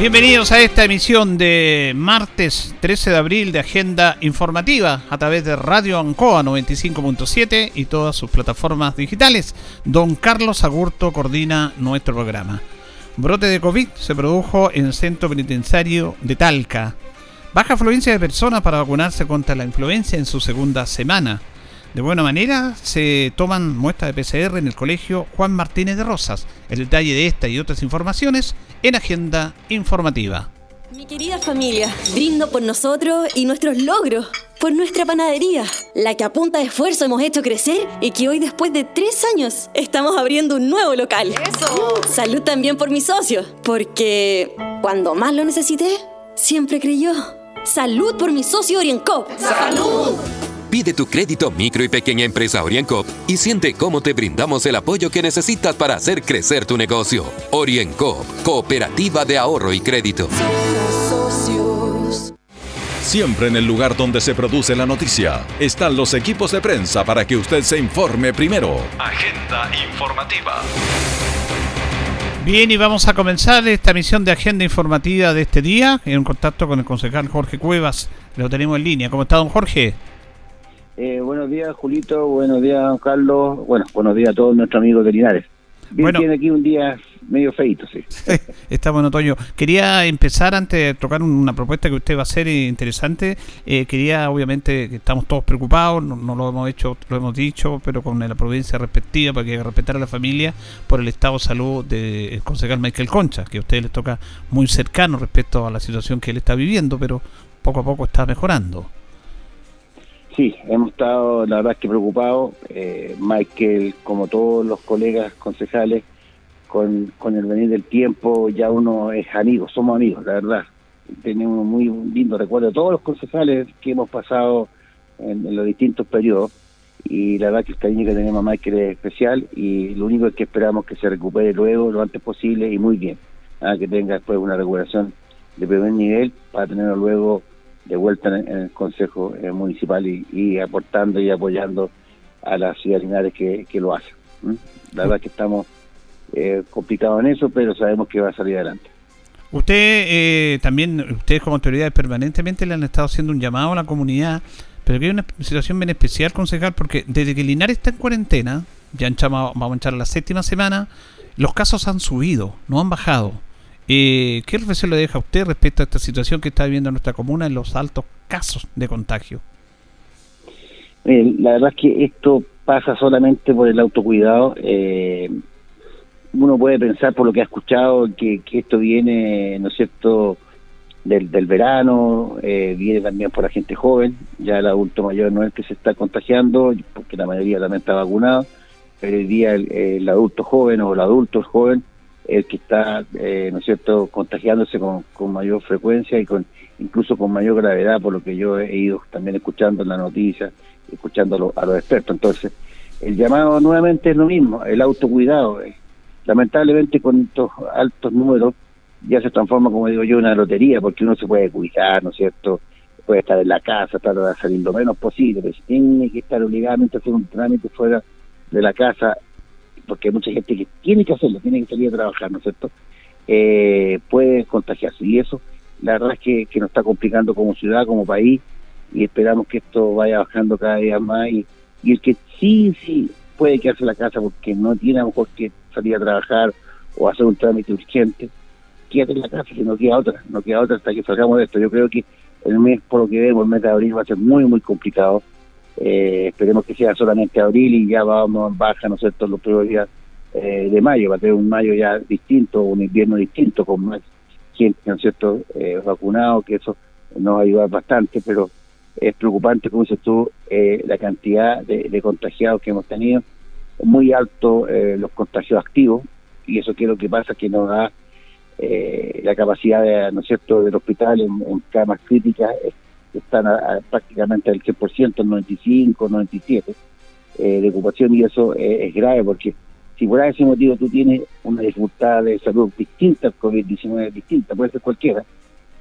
Bienvenidos a esta emisión de martes 13 de abril de Agenda Informativa a través de Radio Ancoa 95.7 y todas sus plataformas digitales. Don Carlos Agurto coordina nuestro programa. Brote de COVID se produjo en el centro penitenciario de Talca. Baja afluencia de personas para vacunarse contra la influencia en su segunda semana. De buena manera se toman muestras de PCR en el colegio Juan Martínez de Rosas. El detalle de esta y otras informaciones en Agenda Informativa. Mi querida familia, brindo por nosotros y nuestros logros, por nuestra panadería, la que a punta de esfuerzo hemos hecho crecer y que hoy después de tres años estamos abriendo un nuevo local. ¡Eso! Salud también por mi socio, porque cuando más lo necesité, siempre creyó. Salud por mi socio Oriencop. ¡Salud! Pide tu crédito micro y pequeña empresa OrienCop y siente cómo te brindamos el apoyo que necesitas para hacer crecer tu negocio. OrienCop, Cooperativa de Ahorro y Crédito. Siempre en el lugar donde se produce la noticia están los equipos de prensa para que usted se informe primero. Agenda informativa. Bien, y vamos a comenzar esta misión de agenda informativa de este día en contacto con el concejal Jorge Cuevas. Lo tenemos en línea. ¿Cómo está, don Jorge? Eh, buenos días, Julito. Buenos días, Carlos. Bueno, buenos días a todos nuestros amigos de Linares. Bien, Bueno. tiene aquí un día medio feito, sí. Está bueno, Toño. Quería empezar antes de tocar un- una propuesta que usted va a hacer interesante. eh, quería, obviamente, que estamos todos preocupados, no, no lo hemos hecho, lo hemos dicho, pero con la providencia respectiva, para que respetar a la familia por el estado de salud del concejal Michael Concha, que a usted les toca muy cercano respecto a la situación que él está viviendo, pero poco a poco está mejorando. Sí, hemos estado, la verdad que preocupados. Eh, Michael, como todos los colegas concejales, con, con el venir del tiempo, ya uno es amigo, somos amigos, la verdad. Tenemos muy lindo recuerdo de todos los concejales que hemos pasado en, en los distintos periodos. Y la verdad que el cariño que tenemos a Michael es especial y lo único es que esperamos que se recupere luego, lo antes posible y muy bien. Ah, que tenga después una recuperación de primer nivel para tenerlo luego de vuelta en, en el Consejo eh, Municipal y, y aportando y apoyando a la ciudad de Linares que, que lo hace. ¿m? La verdad que estamos eh, complicados en eso, pero sabemos que va a salir adelante. Usted eh, también, ustedes como autoridades permanentemente le han estado haciendo un llamado a la comunidad, pero que hay una situación bien especial, concejal, porque desde que Linares está en cuarentena, ya entramos- vamos a a la séptima semana, los casos han subido, no han bajado. Eh, ¿Qué reflexión le deja a usted respecto a esta situación que está viviendo nuestra comuna en los altos casos de contagio? Eh, la verdad es que esto pasa solamente por el autocuidado. eh, uno puede pensar por lo que ha escuchado que, esto viene, ¿no es cierto?, del, verano, eh, viene también por la gente joven, ya el adulto mayor no es el que se está contagiando, porque la mayoría también está vacunado, pero hoy día el, el adulto joven o el adulto joven el que está, eh, ¿no es cierto?, contagiándose con, con mayor frecuencia y con incluso con mayor gravedad, por lo que yo he ido también escuchando en la noticia, escuchando a, los- a los expertos. Entonces, el llamado nuevamente es lo mismo, el autocuidado. eh. Lamentablemente con estos altos números ya se transforma, como digo yo, en una lotería, porque uno se puede cuidar, ¿no es cierto? Puede estar en la casa, tratar de salir lo menos posible, pero si tiene que estar obligadamente a hacer un trámite fuera de la casa, porque hay mucha gente que tiene que hacerlo, tiene que salir a trabajar, ¿no es cierto? Eh, puede contagiarse. Y eso, la verdad es que, nos está complicando como ciudad, como país, y esperamos que esto vaya bajando cada día más. Y, y el que sí, sí puede quedarse en la casa porque no tiene a lo mejor que salir a trabajar o hacer un trámite urgente, quédate en la casa, que no queda otra, no queda otra hasta que salgamos de esto. Yo creo que el mes, por lo que vemos, el mes de abril va a ser muy, muy complicado. Eh, esperemos que sea solamente abril y ya vamos baja, ¿no es cierto?, los primeros días eh, de mayo, va a tener un mayo ya distinto, un invierno distinto, con más gente, ¿no es cierto?, eh, vacunado, que eso nos va a ayudar bastante, pero es preocupante, como dices tú, eh, la cantidad de, de contagiados que hemos tenido, muy alto eh, los contagios activos, y eso que es lo que pasa, que nos da eh, la capacidad, de, ¿no es cierto?, del hospital en, en camas críticas están a- a prácticamente al 100%, el 95, 97, de ocupación y eso es grave porque si por ese motivo tú tienes una dificultad de salud distinta al COVID-19, distinta, puede ser cualquiera,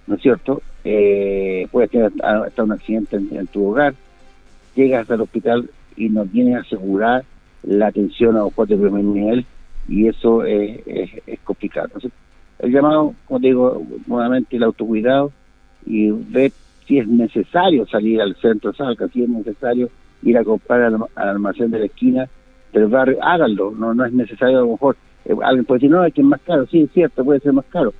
¿no es cierto? Eh, puedes tener hasta un accidente en, tu hogar, llegas al hospital y no tienes asegurada la atención a los de primer nivel y eso es, complicado. Entonces, el llamado, como digo, nuevamente el autocuidado y ver si es necesario salir al centro Salca, si es necesario ir a comprar al almacén de la esquina del barrio, háganlo, no, no es necesario a lo mejor. Eh, alguien puede decir, no, es que es más caro, sí, es cierto, puede ser más caro,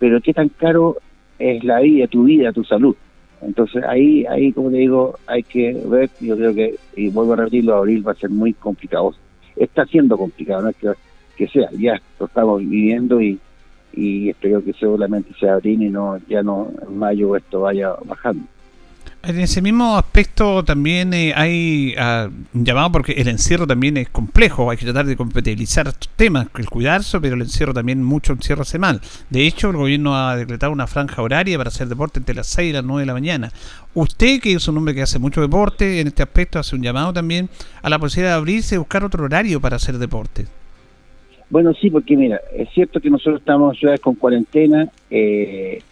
pero ¿qué tan caro es la vida, tu vida, tu salud? Entonces ahí, ahí como te digo, hay que ver, yo creo que, y vuelvo a repetirlo, abril va a ser muy complicado. Está siendo complicado, no es que, que sea, ya lo estamos viviendo y, y espero que solamente sea abril y no, ya no en mayo esto vaya bajando. En ese mismo aspecto también eh, hay uh, llamado porque el encierro también es complejo, hay que tratar de compatibilizar estos temas, el cuidarse, pero el encierro también mucho encierro hace mal. De hecho, el gobierno ha decretado una franja horaria para hacer deporte entre las 6 y las 9 de la mañana. Usted, que es un hombre que hace mucho deporte, en este aspecto hace un llamado también a la posibilidad de abrirse y buscar otro horario para hacer deporte. Bueno, sí, porque mira, es cierto que nosotros estamos en ciudades con cuarentena, eh,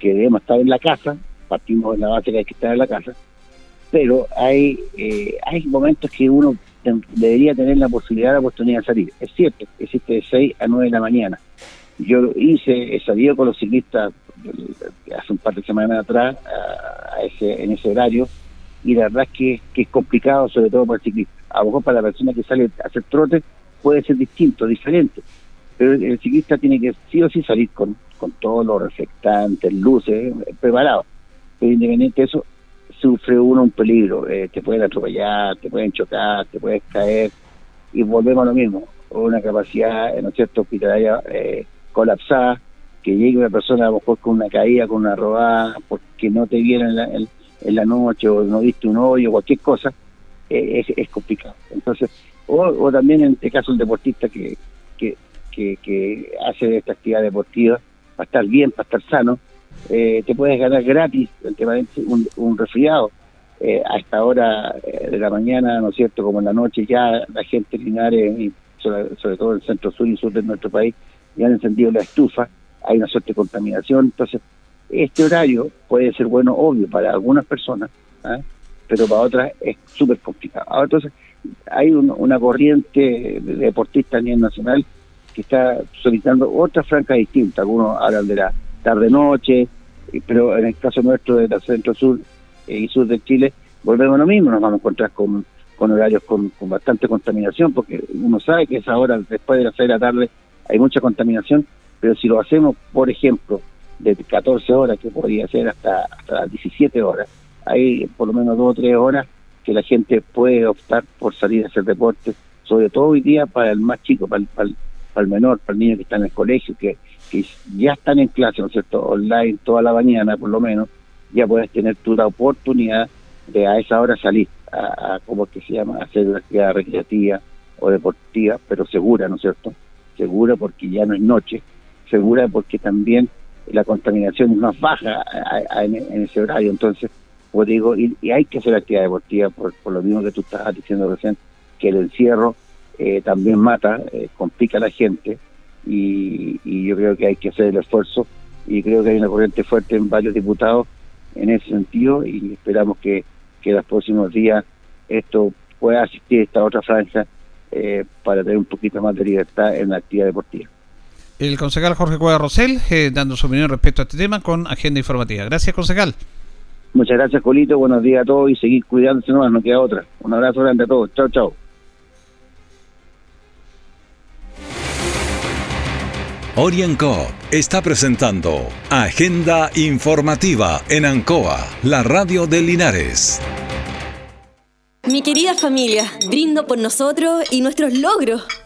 que debemos estar en la casa, partimos de la base que hay que estar en la casa, pero hay, eh, hay momentos que uno debería tener la posibilidad, la oportunidad de salir. Es cierto, existe de 6 a 9 de la mañana. Yo hice, he salido con los ciclistas eh, hace un par de semanas atrás a, ese, en ese horario y la verdad es que, que, es complicado, sobre todo para el ciclista. A lo mejor para la persona que sale a hacer trote puede ser distinto, diferente, pero el, ciclista tiene que sí o sí salir con, con todos los reflectantes, luces, eh, preparados independiente de eso, sufre uno un peligro, eh, te pueden atropellar, te pueden chocar, te puedes caer, y volvemos a lo mismo, una capacidad, ¿no es cierto?, hospitalaria eh, colapsada, que llegue una persona a lo mejor con una caída, con una robada, porque no te vieron en la, en, la noche o no viste un hoyo, cualquier cosa, eh, es, es, complicado. Entonces, o, también en este caso el deportista que, que, que, hace esta actividad deportiva, para estar bien, para estar sano, eh, te puedes ganar gratis un, un resfriado. Eh, a esta hora eh, de la mañana, ¿no es cierto?, como en la noche, ya la gente en Linares, y sobre, sobre todo el centro sur y sur de nuestro país, ya han encendido la estufa, hay una suerte de contaminación. Entonces, este horario puede ser bueno, obvio, para algunas personas, ¿ah? pero para otras es súper complicado. Entonces, hay una corriente de deportistas a nivel nacional que está solicitando otra franca distinta. Algunos hablan de la tarde-noche, pero en el caso nuestro de la centro-sur eh, y sur de Chile, volvemos a lo mismo, nos vamos a encontrar con, con horarios con, bastante contaminación, porque uno sabe que esa hora, después de las 6 de la tarde, hay mucha contaminación, pero si lo hacemos, por ejemplo, de 14 horas, que podría ser hasta, hasta las 17 horas, hay por lo menos dos o tres horas que la gente puede optar por salir a hacer deporte, sobre todo hoy día para el más chico, para el, para el menor, para el niño que está en el colegio, que ya están en clase, ¿no es cierto?, online toda la mañana por lo menos, ya puedes tener tú la oportunidad de a esa hora salir a, como que se llama, hacer una actividad recreativa o deportiva, pero segura, ¿no es cierto? Segura porque ya no es noche, segura porque también la contaminación es más baja en, ese horario, entonces, pues digo, y, hay que hacer actividad deportiva por, por lo mismo que tú estabas diciendo recién, que el encierro eh, también mata, eh, complica a la gente, y, yo creo que hay que hacer el esfuerzo y creo que hay una corriente fuerte en varios diputados en ese sentido y esperamos que, que los próximos días esto pueda asistir a esta otra franja eh, para tener un poquito más de libertad en la actividad deportiva. El concejal Jorge Cueva Rosell dando su opinión respecto a este tema con agenda informativa. Gracias, concejal. Muchas gracias, Colito. Buenos días a todos y seguir cuidándose nomás, no queda otra. Un abrazo grande a todos. Chao, chao. Orienco está presentando Agenda Informativa en Ancoa, la radio de Linares. Mi querida familia, brindo por nosotros y nuestros logros,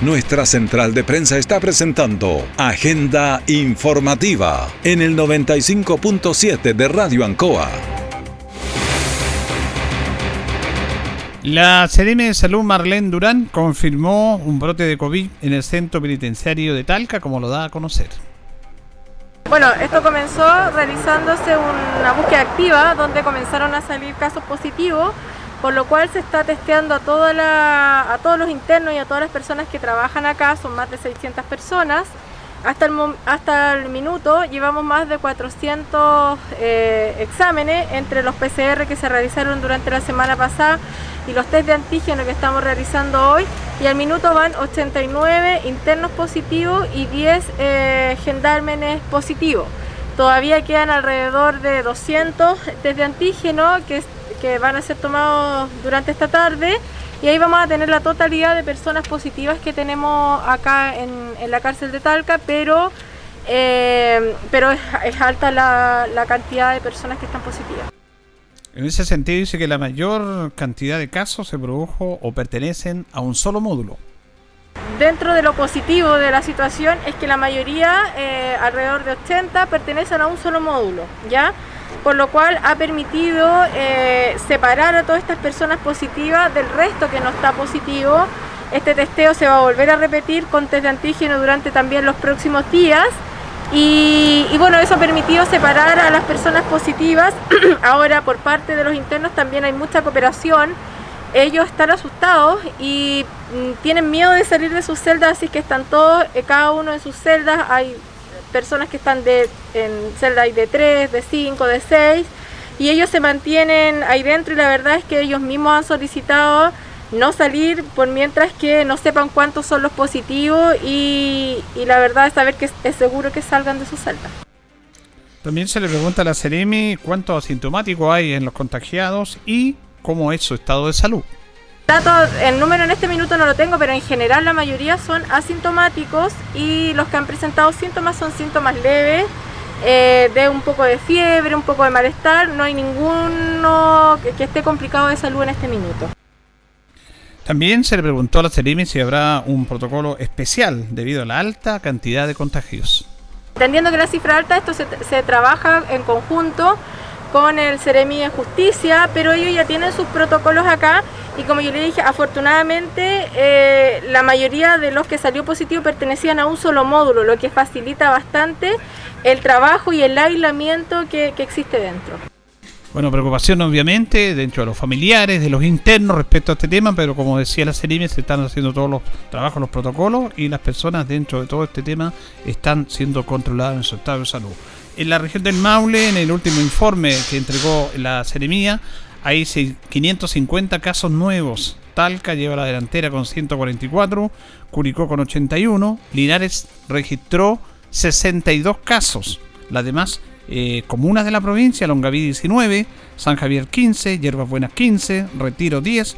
Nuestra central de prensa está presentando Agenda Informativa en el 95.7 de Radio Ancoa. La CDM de Salud Marlene Durán confirmó un brote de COVID en el centro penitenciario de Talca, como lo da a conocer. Bueno, esto comenzó realizándose una búsqueda activa donde comenzaron a salir casos positivos, por lo cual se está testeando a, todos los internos y a todas las personas que trabajan acá, son más de 600 personas. Hasta el, minuto llevamos más de 400 eh, exámenes entre los PCR que se realizaron durante la semana pasada y los test de antígeno que estamos realizando hoy y al minuto van 89 internos positivos y 10 eh, positivos. Todavía quedan alrededor de 200 test de antígeno que, que van a ser tomados durante esta tarde y ahí vamos a tener la totalidad de personas positivas que tenemos acá en, la cárcel de Talca, pero, eh, pero es, alta la, la cantidad de personas que están positivas. En ese sentido dice que la mayor cantidad de casos se produjo o pertenecen a un solo módulo. Dentro de lo positivo de la situación es que la mayoría, eh, alrededor de 80, pertenecen a un solo módulo, ¿ya? Por lo cual ha permitido eh, separar a todas estas personas positivas del resto que no está positivo. Este testeo se va a volver a repetir con test de antígeno durante también los próximos días y, bueno, eso ha permitido separar a las personas positivas. Ahora por parte de los internos también hay mucha cooperación. Ellos están asustados y mm, tienen miedo de salir de sus celdas, así que están todos, eh, cada uno en sus celdas. Hay personas que están de, en celdas de 3, de 5, de 6 y ellos se mantienen ahí dentro y la verdad es que ellos mismos han solicitado no salir por mientras que no sepan cuántos son los positivos y, la verdad es saber que es seguro que salgan de su celda. También se le pregunta a la Ceremi cuántos asintomáticos hay en los contagiados y cómo es su estado de salud. El número en este minuto no lo tengo, pero en general la mayoría son asintomáticos y los que han presentado síntomas son síntomas leves, eh, de un poco de fiebre, un poco de malestar, no hay ninguno que esté complicado de salud en este minuto. También se le preguntó a la Ceremi si habrá un protocolo especial debido a la alta cantidad de contagios. Entendiendo que la cifra alta, esto se, trabaja en conjunto con el Ceremi de Justicia, pero ellos ya tienen sus protocolos acá y como yo le dije, afortunadamente eh, la mayoría de los que salió positivo pertenecían a un solo módulo, lo que facilita bastante el trabajo y el aislamiento que existe dentro. Bueno, preocupación obviamente dentro de los familiares, de los internos respecto a este tema, pero como decía la Cerime, se están haciendo todos los trabajos, los protocolos y las personas dentro de todo este tema están siendo controladas en su estado de salud. En la región del Maule, en el último informe que entregó la Ceremía, hay 550 casos nuevos. Talca lleva la delantera con 144, Curicó con 81, Linares registró 62 casos. Las demás eh, comunas de la provincia, Longaví 19, San Javier 15, Hierbas Buenas 15, Retiro 10,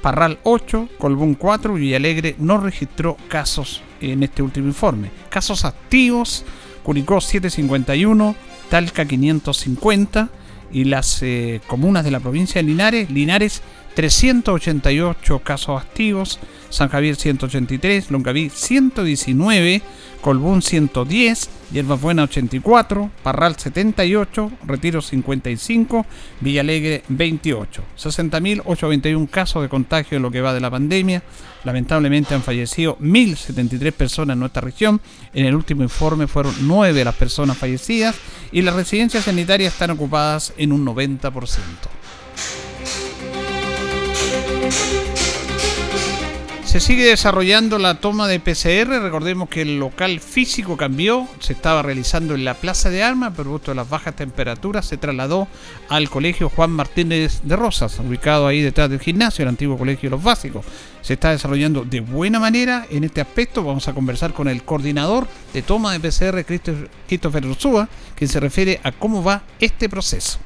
Parral 8, Colbún 4 Villalegre no registró casos en este último informe. Casos activos, Curicó 751, Talca 550 y las eh, comunas de la provincia de Linares, Linares 388 casos activos, San Javier 183, Longaví 119, Colbún 110, Hierbas Buena 84, Parral 78, Retiro 55, Villalegre 28. 60.821 casos de contagio en lo que va de la pandemia. Lamentablemente han fallecido 1.073 personas en nuestra región. En el último informe fueron 9 de las personas fallecidas y las residencias sanitarias están ocupadas en un 90%. Se sigue desarrollando la toma de PCR. Recordemos que el local físico cambió. Se estaba realizando en la Plaza de Armas, producto de las bajas temperaturas. Se trasladó al colegio Juan Martínez de Rosas, ubicado ahí detrás del gimnasio, el antiguo colegio de los básicos. Se está desarrollando de buena manera en este aspecto. Vamos a conversar con el coordinador de toma de PCR, Christopher Ursúa, que se refiere a cómo va este proceso.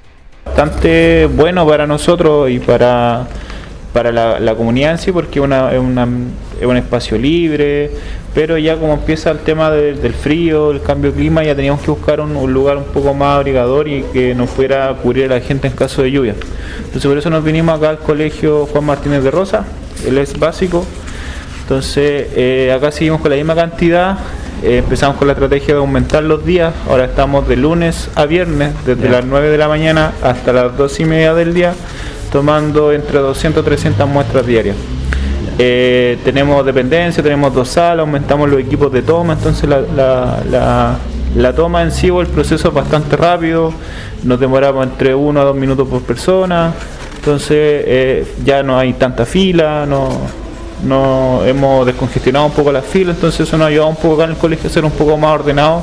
Bastante bueno para nosotros y para para la, comunidad en sí, porque una, es, una, es, un espacio libre, pero ya como empieza el tema del frío, el cambio de clima, ya teníamos que buscar un, lugar un poco más abrigador y que nos fuera cubrir a la gente en caso de lluvia. Entonces por eso nos vinimos acá al colegio Juan Martínez de Rosa, él es básico, Entonces, eh, acá seguimos con la misma cantidad. Eh, empezamos con la estrategia de aumentar los días. Ahora estamos de lunes a viernes, desde las 9 de la mañana hasta las 2 y media del día, tomando entre 200 y 300 muestras diarias. Eh, tenemos dependencia, tenemos dos salas, aumentamos los equipos de toma, entonces la, toma en sí o el proceso es bastante rápido, nos demoramos entre 1 a 2 minutos por persona, entonces eh, ya no hay tanta fila, no, no hemos descongestionado un poco la fila, entonces eso nos ha ayudado un poco acá en el colegio a ser un poco más ordenado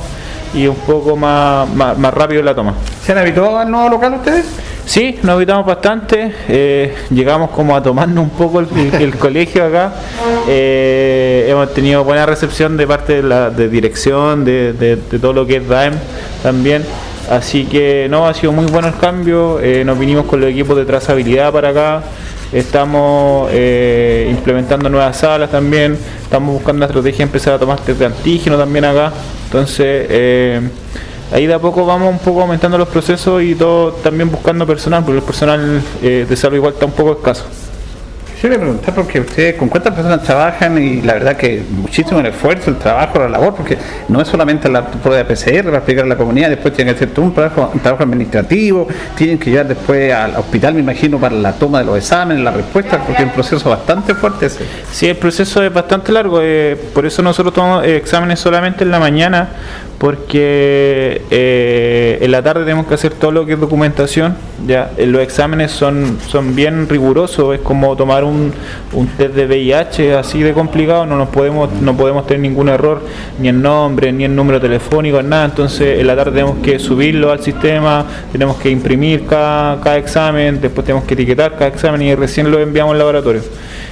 y un poco más, más, rápido la toma. ¿Se han habituado al nuevo local ustedes? Sí, nos habitamos bastante, eh, llegamos como a tomarnos un poco el, colegio acá, eh, hemos tenido buena recepción de parte de la de dirección, de, todo lo que es DAEM también, así que no, ha sido muy bueno el cambio, eh, nos vinimos con los equipos de trazabilidad para acá, estamos implementando nuevas salas también, estamos buscando una estrategia de empezar a tomar test de antígeno también acá, entonces ahí de a poco vamos un poco aumentando los procesos y todo también buscando personal, porque el personal eh, de salud igual está un poco escaso. Quisiera preguntar porque ustedes con cuántas personas trabajan y la verdad que muchísimo el esfuerzo, el trabajo, la labor, porque no es solamente la prueba de PCR para explicar a la comunidad, después tienen que hacer todo un trabajo, administrativo, tienen que llegar después al hospital, me imagino, para la toma de los exámenes, la respuesta, porque es un proceso bastante fuerte. Sí, el proceso es bastante largo, eh, por eso nosotros tomamos exámenes solamente en la mañana, porque eh, en la tarde tenemos que hacer todo lo que es documentación, ya los exámenes son, son bien rigurosos, es como tomar un, un test de VIH así de complicado, no nos podemos, no podemos tener ningún error, ni en nombre, ni en número telefónico, nada, entonces en la tarde tenemos que subirlo al sistema, tenemos que imprimir cada, cada examen, después tenemos que etiquetar cada examen y recién lo enviamos al laboratorio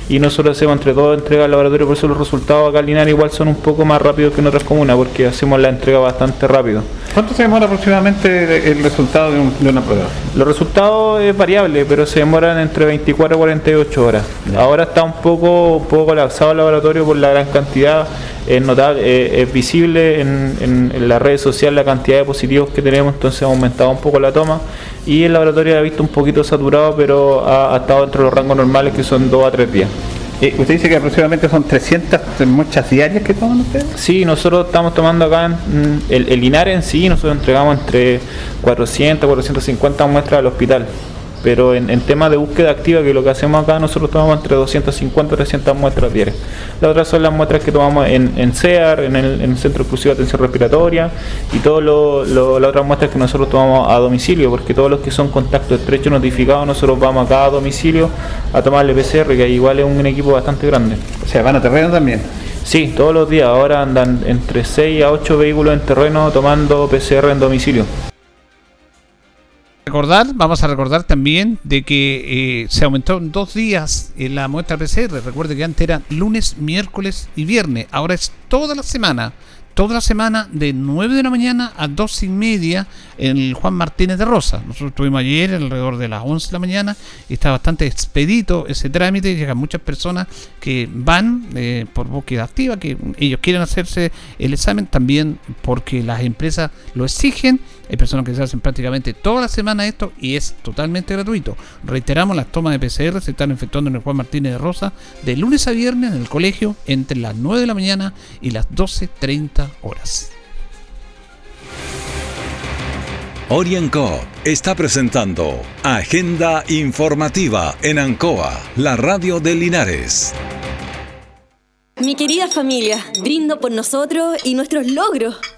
y nosotros hacemos entre todos entrega al laboratorio, por eso los resultados acá en igual son un poco más rápidos que en otras comunas, porque hacemos la entrega bastante rápido. ¿Cuánto se demora aproximadamente el resultado de, una prueba? Los resultados es variable, pero se demoran entre 24 y 48 horas. Ahora está un poco, un poco colapsado el laboratorio por la gran cantidad es notable, eh, es visible en, en, las redes sociales la cantidad de positivos que tenemos, entonces ha aumentado un poco la toma y el laboratorio ha visto un poquito saturado, pero ha, estado dentro de los rangos normales que son 2 a 3 días. Eh, ¿Usted dice que aproximadamente son 300 muestras diarias que toman ustedes? Sí, nosotros estamos tomando acá en, el, el en sí, nosotros entregamos entre 400 450 muestras al hospital pero en, tema de búsqueda activa, que lo que hacemos acá, nosotros tomamos entre 250 y 300 muestras diarias. Las otras son las muestras que tomamos en, en CEAR, en el, Centro Exclusivo de Atención Respiratoria, y todas las otras muestras que nosotros tomamos a domicilio, porque todos los que son contactos estrechos notificados, nosotros vamos acá a domicilio a tomarle PCR, que igual es un equipo bastante grande. O sea, van a terreno también. Sí, todos los días. Ahora andan entre 6 a 8 vehículos en terreno tomando PCR en domicilio recordar, vamos a recordar también de que eh, se aumentó en dos días en la muestra PCR. Recuerde que antes era lunes, miércoles y viernes. Ahora es toda la semana toda la semana de 9 de la mañana a 2 y media en Juan Martínez de Rosa. Nosotros estuvimos ayer alrededor de las 11 de la mañana y está bastante expedito ese trámite. Llegan muchas personas que van eh, por búsqueda activa, que ellos quieren hacerse el examen también porque las empresas lo exigen. Hay personas que se hacen prácticamente toda la semana esto y es totalmente gratuito. Reiteramos, las tomas de PCR se están efectuando en el Juan Martínez de Rosa de lunes a viernes en el colegio entre las 9 de la mañana y las 12.30 horas. Orienco está presentando Agenda Informativa en Ancoa, la radio de Linares. Mi querida familia, brindo por nosotros y nuestros logros,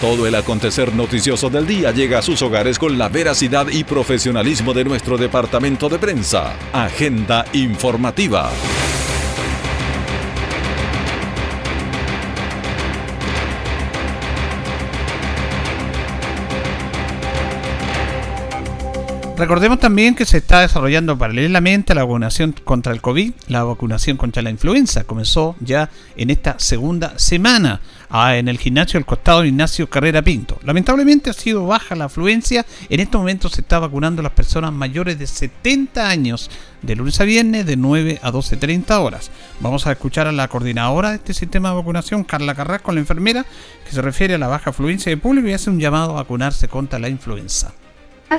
Todo el acontecer noticioso del día llega a sus hogares con la veracidad y profesionalismo de nuestro departamento de prensa. Agenda informativa. Recordemos también que se está desarrollando paralelamente la vacunación contra el COVID, la vacunación contra la influenza. Comenzó ya en esta segunda semana ah, en el gimnasio del costado Ignacio Carrera Pinto. Lamentablemente ha sido baja la afluencia. En estos momentos se está vacunando a las personas mayores de 70 años de lunes a viernes de 9 a 12.30 horas. Vamos a escuchar a la coordinadora de este sistema de vacunación, Carla Carrasco, la enfermera, que se refiere a la baja afluencia de público y hace un llamado a vacunarse contra la influenza.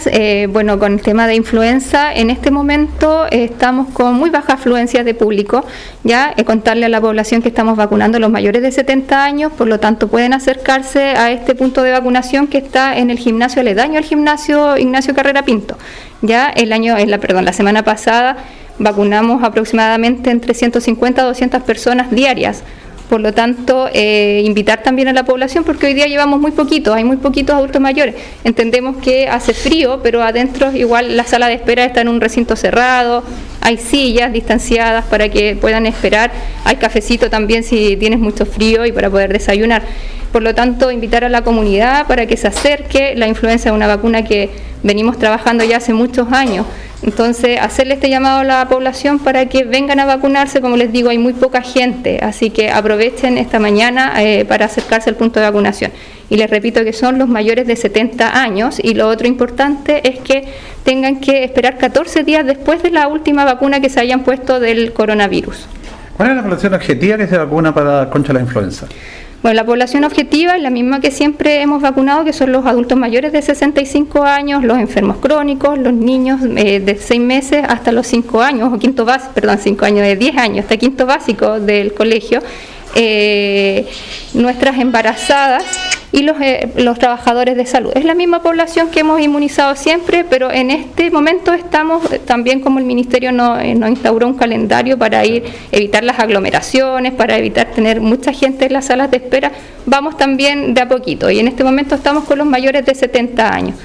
Eh, bueno, con el tema de influenza, en este momento eh, estamos con muy baja afluencia de público. Ya eh, contarle a la población que estamos vacunando los mayores de 70 años, por lo tanto pueden acercarse a este punto de vacunación que está en el gimnasio aledaño al gimnasio Ignacio Carrera Pinto. Ya el año, la, perdón, la semana pasada vacunamos aproximadamente entre 150 a 200 personas diarias por lo tanto, eh, invitar también a la población, porque hoy día llevamos muy poquitos, hay muy poquitos adultos mayores. Entendemos que hace frío, pero adentro igual la sala de espera está en un recinto cerrado, hay sillas distanciadas para que puedan esperar, hay cafecito también si tienes mucho frío y para poder desayunar. Por lo tanto, invitar a la comunidad para que se acerque. La influenza es una vacuna que venimos trabajando ya hace muchos años. Entonces, hacerle este llamado a la población para que vengan a vacunarse, como les digo, hay muy poca gente, así que aprovechen esta mañana eh, para acercarse al punto de vacunación. Y les repito que son los mayores de 70 años y lo otro importante es que tengan que esperar 14 días después de la última vacuna que se hayan puesto del coronavirus. ¿Cuál es la población objetiva que se vacuna para contra la influenza? Bueno, la población objetiva es la misma que siempre hemos vacunado, que son los adultos mayores de 65 años, los enfermos crónicos, los niños eh, de 6 meses hasta los 5 años, o quinto básico, perdón, 5 años, de 10 años, hasta quinto básico del colegio, eh, nuestras embarazadas y los, eh, los trabajadores de salud. Es la misma población que hemos inmunizado siempre, pero en este momento estamos, eh, también como el Ministerio nos no instauró un calendario para ir evitar las aglomeraciones, para evitar tener mucha gente en las salas de espera, vamos también de a poquito y en este momento estamos con los mayores de 70 años.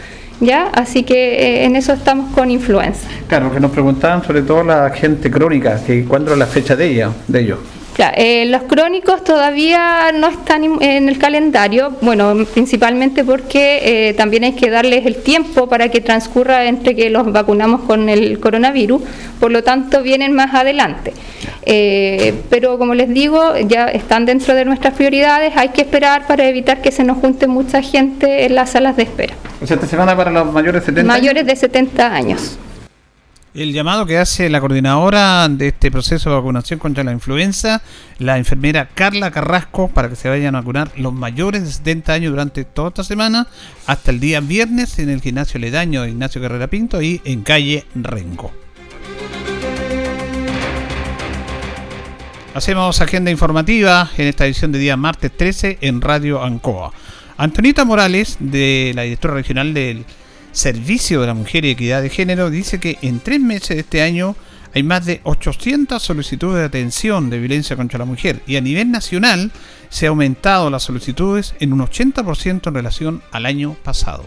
¿ya? Así que en eso estamos con influenza. Claro, que nos preguntaban sobre todo la gente crónica, que cuándo es la fecha de ella, de ellos. Eh, los crónicos todavía no están en el calendario, bueno, principalmente porque eh, también hay que darles el tiempo para que transcurra entre que los vacunamos con el coronavirus, por lo tanto vienen más adelante. Eh, pero como les digo, ya están dentro de nuestras prioridades, hay que esperar para evitar que se nos junte mucha gente en las salas de espera. O sea, esta semana para los mayores de 70 Mayores de 70 años. El llamado que hace la coordinadora de este proceso de vacunación contra la influenza, la enfermera Carla Carrasco, para que se vayan a vacunar los mayores de 70 años durante toda esta semana, hasta el día viernes en el gimnasio Ledaño Ignacio Carrera Pinto y en calle Renco. Hacemos agenda informativa en esta edición de día martes 13 en Radio Ancoa. Antonita Morales, de la directora regional del Servicio de la Mujer y Equidad de Género dice que en tres meses de este año hay más de 800 solicitudes de atención de violencia contra la mujer y a nivel nacional se ha aumentado las solicitudes en un 80% en relación al año pasado.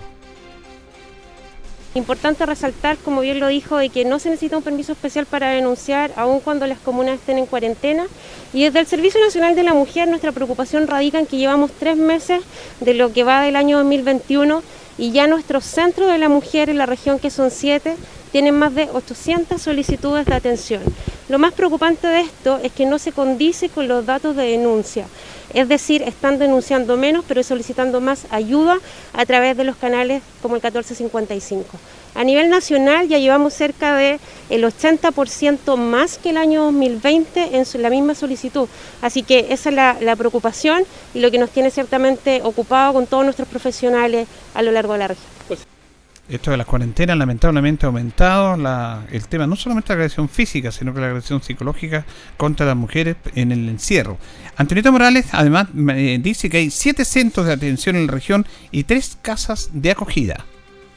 Importante resaltar, como bien lo dijo, de que no se necesita un permiso especial para denunciar, aun cuando las comunas estén en cuarentena. Y desde el Servicio Nacional de la Mujer, nuestra preocupación radica en que llevamos tres meses de lo que va del año 2021 y ya nuestros centros de la mujer en la región, que son siete, tienen más de 800 solicitudes de atención. Lo más preocupante de esto es que no se condice con los datos de denuncia. Es decir, están denunciando menos, pero solicitando más ayuda a través de los canales como el 1455. A nivel nacional ya llevamos cerca del el 80% más que el año 2020 en la misma solicitud. Así que esa es la, preocupación y lo que nos tiene ciertamente ocupado con todos nuestros profesionales a lo largo de la región. Esto de las cuarentenas lamentablemente ha aumentado la, el tema, no solamente la agresión física, sino que la agresión psicológica contra las mujeres en el encierro. Antonita Morales además dice que hay siete centros de atención en la región y tres casas de acogida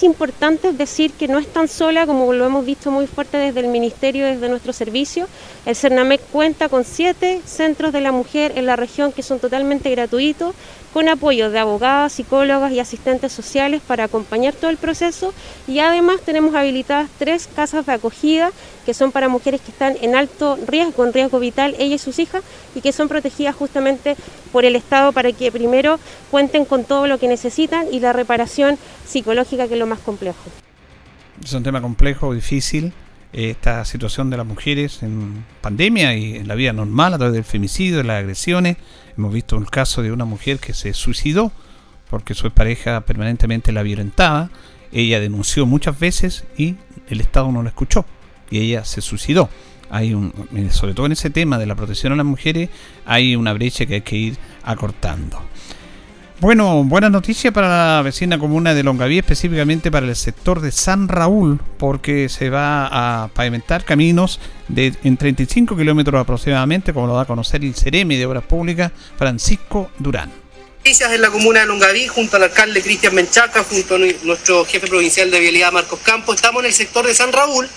importante decir que no es tan sola como lo hemos visto muy fuerte desde el Ministerio, desde nuestro servicio. El CERNAMEC cuenta con siete centros de la mujer en la región que son totalmente gratuitos, con apoyo de abogadas, psicólogas y asistentes sociales para acompañar todo el proceso y además tenemos habilitadas tres casas de acogida que son para mujeres que están en alto riesgo, en riesgo vital, ella y sus hijas, y que son protegidas justamente por el Estado para que primero cuenten con todo lo que necesitan y la reparación psicológica que es lo más complejo. Es un tema complejo, difícil. Esta situación de las mujeres en pandemia y en la vida normal a través del femicidio, de las agresiones. Hemos visto un caso de una mujer que se suicidó porque su pareja permanentemente la violentaba. Ella denunció muchas veces y el Estado no la escuchó y ella se suicidó. Hay un, sobre todo en ese tema de la protección a las mujeres, hay una brecha que hay que ir acortando. Bueno, buena noticia para la vecina comuna de Longaví, específicamente para el sector de San Raúl, porque se va a pavimentar caminos de en 35 kilómetros aproximadamente, como lo da a conocer el Ceremi de Obras Públicas, Francisco Durán. Noticias en la comuna de Longaví, junto al alcalde Cristian Menchaca, junto a nuestro jefe provincial de vialidad Marcos Campos, estamos en el sector de San Raúl,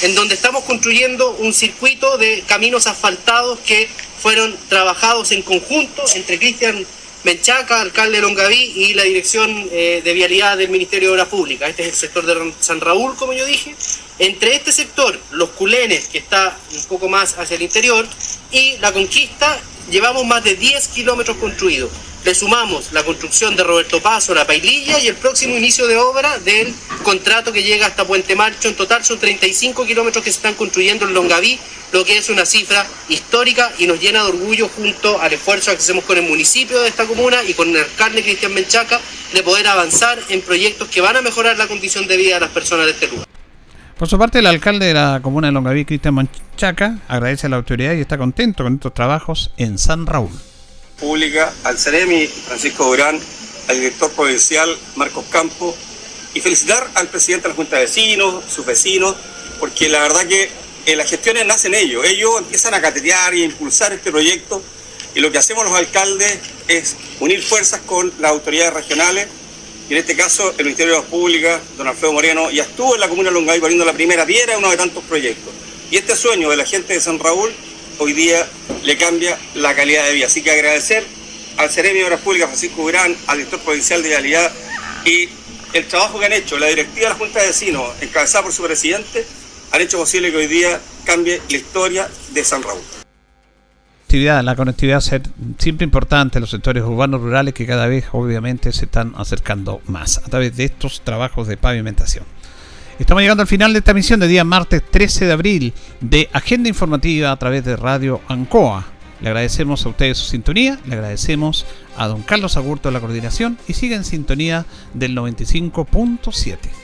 en donde estamos construyendo un circuito de caminos asfaltados que fueron trabajados en conjunto entre Cristian Menchaca, alcalde de Longaví y la Dirección eh, de Vialidad del Ministerio de Obras Públicas. Este es el sector de San Raúl, como yo dije. Entre este sector, los culenes, que está un poco más hacia el interior, y la conquista, llevamos más de 10 kilómetros construidos. Le sumamos la construcción de Roberto Paso, la Paililla y el próximo inicio de obra del contrato que llega hasta Puente Marcho. En total son 35 kilómetros que se están construyendo en Longaví, lo que es una cifra histórica y nos llena de orgullo junto al esfuerzo que hacemos con el municipio de esta comuna y con el alcalde Cristian Menchaca de poder avanzar en proyectos que van a mejorar la condición de vida de las personas de este lugar. Por su parte, el alcalde de la comuna de Longaví, Cristian Menchaca, agradece a la autoridad y está contento con estos trabajos en San Raúl. Pública, al Ceremi Francisco Durán, al director provincial Marcos Campos y felicitar al presidente de la Junta de Vecinos, sus vecinos, porque la verdad que en las gestiones nacen ellos, ellos empiezan a catetear y impulsar este proyecto y lo que hacemos los alcaldes es unir fuerzas con las autoridades regionales y en este caso el Ministerio de las Públicas, don Alfredo Moreno, ya estuvo en la comuna de Longaví poniendo la primera piedra uno de tantos proyectos. Y este sueño de la gente de San Raúl hoy día le cambia la calidad de vida. Así que agradecer al Ceremi de Obras Públicas, Francisco Durán, al director provincial de Vialidad y el trabajo que han hecho, la directiva de la Junta de Vecinos, encabezada por su presidente, han hecho posible que hoy día cambie la historia de San Raúl. La conectividad ser siempre importante en los sectores urbanos rurales que cada vez obviamente se están acercando más a través de estos trabajos de pavimentación. Estamos llegando al final de esta emisión de día martes 13 de abril de Agenda Informativa a través de Radio Ancoa. Le agradecemos a ustedes su sintonía, le agradecemos a don Carlos Agurto la coordinación y sigue en sintonía del 95.7.